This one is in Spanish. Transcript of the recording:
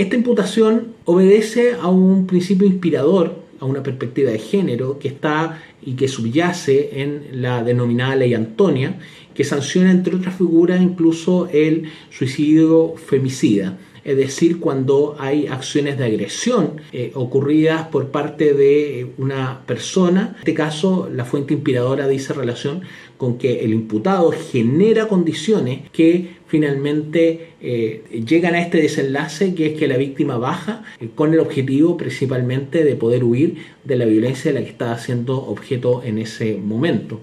Esta imputación obedece a un principio inspirador, a una perspectiva de género que está y que subyace en la denominada ley Antonia, que sanciona entre otras figuras incluso el suicidio femicida es decir, cuando hay acciones de agresión eh, ocurridas por parte de una persona. En este caso, la fuente inspiradora dice relación con que el imputado genera condiciones que finalmente eh, llegan a este desenlace que es que la víctima baja eh, con el objetivo principalmente de poder huir de la violencia de la que está siendo objeto en ese momento.